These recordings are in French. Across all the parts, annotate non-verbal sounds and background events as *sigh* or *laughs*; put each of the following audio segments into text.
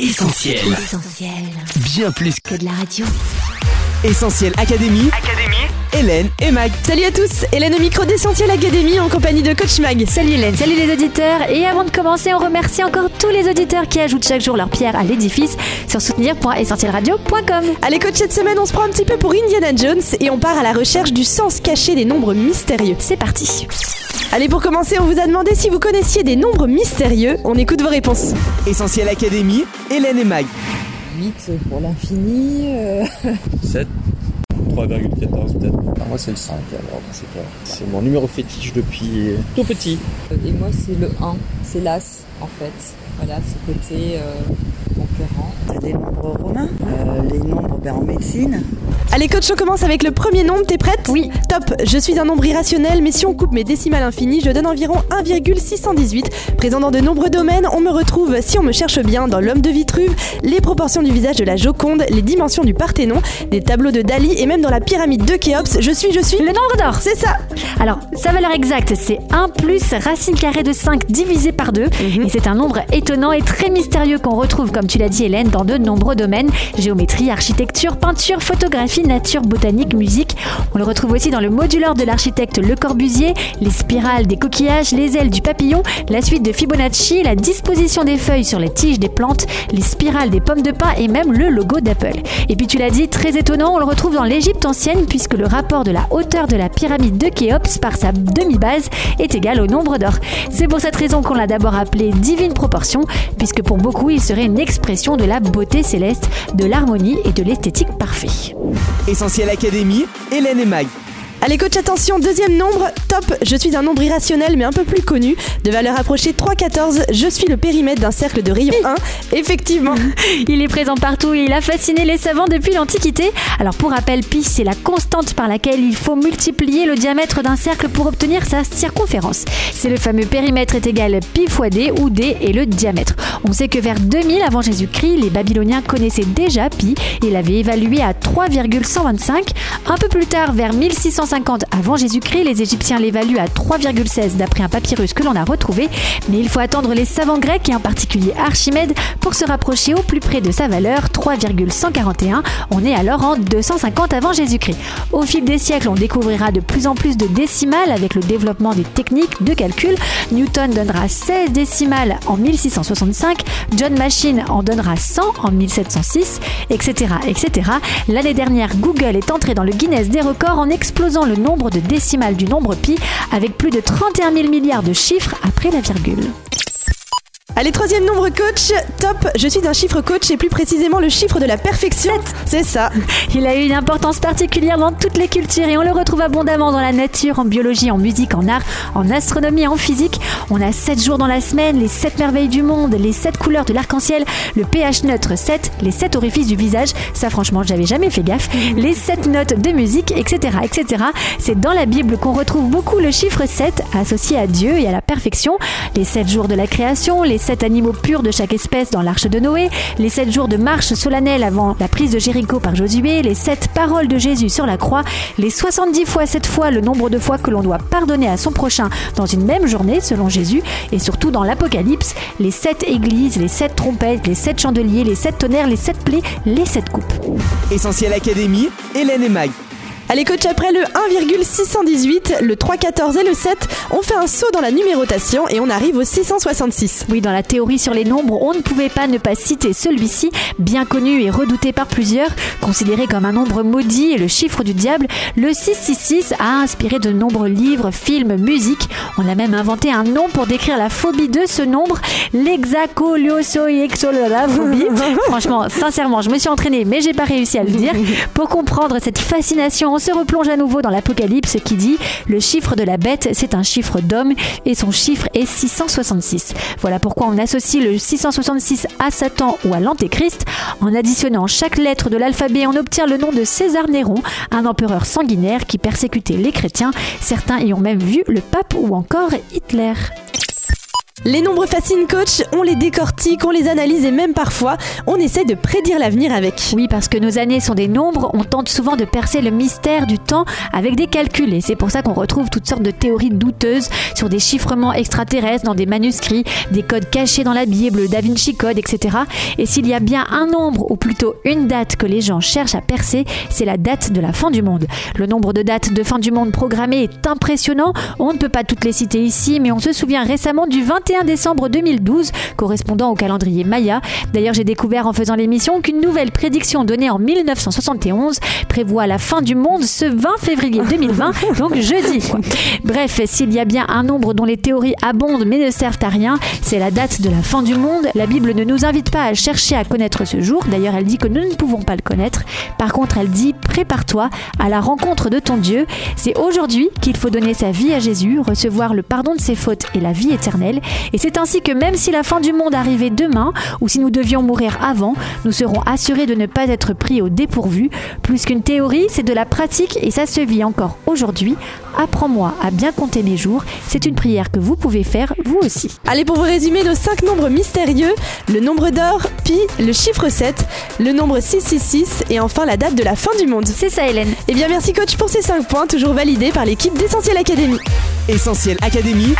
Essentiel. Essentiel. Bien plus Que de la radio. Essentiel Académie. Académie. Hélène et Mag. Salut à tous, Hélène au micro d'Essentiel Académie en compagnie de Coach Mag. Salut Hélène, salut les auditeurs. Et avant de commencer, on remercie encore tous les auditeurs qui ajoutent chaque jour leur pierre à l'édifice sur soutenir.essentielradio.com. Allez coach, cette semaine on se prend un petit peu pour Indiana Jones et on part à la recherche du sens caché des nombres mystérieux. C'est parti. Allez pour commencer, on vous a demandé si vous connaissiez des nombres mystérieux. On écoute vos réponses. Essentiel Académie. Hélène et Mag. 8 pour l'infini. euh, 7, 3,14 peut-être. Ah, moi c'est le 5 alors dans ces cas. C'est mon numéro fétiche depuis tout petit. Et moi, c'est le 1. C'est l'As, en fait. Voilà, ce côté euh, conquérant. des nombres romains, euh, les nombres ben, en médecine. Allez coach, on commence avec le premier nombre, t'es prête? Oui. Top, je suis un nombre irrationnel, mais si on coupe mes décimales infinies, je donne environ 1,618. Présent dans de nombreux domaines, on me retrouve, si on me cherche bien, dans l'homme de Vitruve, les proportions du visage de la Joconde, les dimensions du Parthénon, des tableaux de Dali et même dans la pyramide de Khéops, je suis, je suis... Le nombre d'or. C'est ça Alors, sa valeur exacte, c'est 1 plus racine carrée de 5 divisé par 2. Et c'est un nombre étonnant et très mystérieux qu'on retrouve, comme tu l'as dit Hélène, dans de nombreux domaines. Géométrie, architecture, peinture, photographie, nature, botanique, musique. On le retrouve aussi dans le modulaire de l'architecte Le Corbusier, les spirales des coquillages, les ailes du papillon, la suite de Fibonacci, la disposition des feuilles sur les tiges des plantes, les spirales des pommes de pin et même le logo d'Apple. Et puis tu l'as dit, très étonnant, on le retrouve dans l'Égypte ancienne puisque le rapport de la hauteur de la pyramide de Khéops par sa demi-base est égal au nombre d'or. C'est pour cette raison qu'on l'a d'abord appelé divine proportion, puisque pour beaucoup il serait une de la beauté céleste, de l'harmonie et de l'esthétique parfait. Essentiel Académie. Hélène et Mag. Allez coach, attention, deuxième nombre, top, je suis un nombre irrationnel mais un peu plus connu, de valeur approchée 3,14, je suis le périmètre d'un cercle de rayon 1, *laughs* effectivement. Il est présent partout et il a fasciné les savants depuis l'Antiquité. Alors pour rappel, pi, c'est la constante par laquelle il faut multiplier le diamètre d'un cercle pour obtenir sa circonférence. C'est le fameux périmètre est égal pi fois d où d est le diamètre. On sait que vers 2000 avant Jésus-Christ, les Babyloniens connaissaient déjà pi et l'avaient évalué à 3,125. Un peu plus tard, vers 1650 avant Jésus-Christ, les Égyptiens l'évaluent à 3,16 d'après un papyrus que l'on a retrouvé. Mais il faut attendre les savants grecs et en particulier Archimède pour se rapprocher au plus près de sa valeur, 3,141. On est alors en 250 avant Jésus-Christ. Au fil des siècles, on découvrira de plus en plus de décimales avec le développement des techniques de calcul. Newton donnera 16 décimales en 1665, John Machine en donnera 100 en 1706, etc. etc. L'année dernière, Google est entré dans le Guinness des records en explosant le nombre de décimales du nombre pi avec plus de 31 000 milliards de chiffres après la virgule. Allez, troisième nombre coach, top, je suis un chiffre coach et plus précisément le chiffre de la perfection. C'est ça. *laughs* Il a eu une importance particulière dans toutes les cultures et on le retrouve abondamment dans la nature, en biologie, en musique, en art, en astronomie, en physique. On a 7 jours dans la semaine, les 7 merveilles du monde, les 7 couleurs de l'arc-en-ciel, le pH neutre 7, les 7 orifices du visage, ça franchement j'avais jamais fait gaffe, *laughs* les 7 notes de musique, etc. etc. C'est dans la Bible qu'on retrouve beaucoup le chiffre 7 associé à Dieu et à la perfection, les 7 jours de la création, les 7 animaux purs de chaque espèce dans l'arche de Noé, les 7 jours de marche solennelle avant la prise de Jéricho par Josué, les 7 paroles de Jésus sur la croix, les 70 fois 7 fois le nombre de fois que l'on doit pardonner à son prochain dans une même journée selon Jésus, et surtout dans l'Apocalypse, les 7 églises, les 7 trompettes, les 7 chandeliers, les 7 tonnerres, les 7 plaies, les 7 coupes. Essentiel Académie. Hélène et Mag. Allez coach, après le 1,618, le 3,14 et le 7, on fait un saut dans la numérotation et on arrive au 666. Oui, dans la théorie sur les nombres, on ne pouvait pas ne pas citer celui-ci, bien connu et redouté par plusieurs, considéré comme un nombre maudit et le chiffre du diable. Le 666 a inspiré de nombreux livres, films, musique. On a même inventé un nom pour décrire la phobie de ce nombre, l'exacoliosoexololaphobie. *laughs* Franchement, sincèrement, je me suis entraînée, mais j'ai pas réussi à le dire. Pour comprendre cette fascination, on se replonge à nouveau dans l'Apocalypse qui dit le chiffre de la bête, c'est un chiffre d'homme et son chiffre est 666. Voilà pourquoi on associe le 666 à Satan ou à l'Antéchrist. En additionnant chaque lettre de l'alphabet, on obtient le nom de César Néron, un empereur sanguinaire qui persécutait les chrétiens. Certains y ont même vu le pape ou encore Hitler. Les nombres fascinent coach, on les décortique, on les analyse et même parfois on essaie de prédire l'avenir avec. Oui, parce que nos années sont des nombres, on tente souvent de percer le mystère du temps avec des calculs et c'est pour ça qu'on retrouve toutes sortes de théories douteuses sur des chiffrements extraterrestres dans des manuscrits, des codes cachés dans la Bible, Da Vinci Code, etc. Et s'il y a bien un nombre, ou plutôt une date que les gens cherchent à percer, c'est la date de la fin du monde. Le nombre de dates de fin du monde programmées est impressionnant, on ne peut pas toutes les citer ici, mais on se souvient récemment du 21 décembre 2012, correspondant au calendrier Maya. D'ailleurs, j'ai découvert en faisant l'émission qu'une nouvelle prédiction donnée en 1971 prévoit la fin du monde ce 20 février 2020, *laughs* donc jeudi. quoi. Bref, s'il y a bien un nombre dont les théories abondent mais ne servent à rien, c'est la date de la fin du monde. La Bible ne nous invite pas à chercher à connaître ce jour. D'ailleurs, elle dit que nous ne pouvons pas le connaître. Par contre, elle dit prépare-toi à la rencontre de ton Dieu. C'est aujourd'hui qu'il faut donner sa vie à Jésus, recevoir le pardon de ses fautes et la vie éternelle. Et c'est ainsi que même si la fin du monde arrivait demain, ou si nous devions mourir avant, nous serons assurés de ne pas être pris au dépourvu. Plus qu'une théorie, c'est de la pratique et ça se vit encore aujourd'hui. Apprends-moi à bien compter mes jours. C'est une prière que vous pouvez faire vous aussi. Allez, pour vous résumer nos 5 nombres mystérieux, le nombre d'or, pi, le chiffre 7, le nombre 666 et enfin la date de la fin du monde. C'est ça, Hélène. Eh bien, merci coach pour ces 5 points, toujours validés par l'équipe d'Essentiel Academy. Essentiel Académie.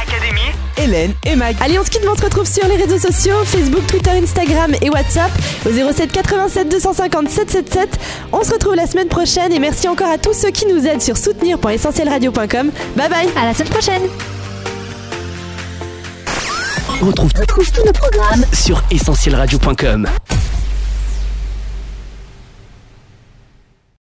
Hélène et Mag. Allez, on se quitte, mais on se retrouve sur les réseaux sociaux Facebook, Twitter, Instagram et WhatsApp au 07 87 250 777. On se retrouve la semaine prochaine et merci encore à tous ceux qui nous aident sur soutenir.essentielradio.com. Bye bye À la semaine prochaine. On retrouve tous nos programmes sur essentielradio.com.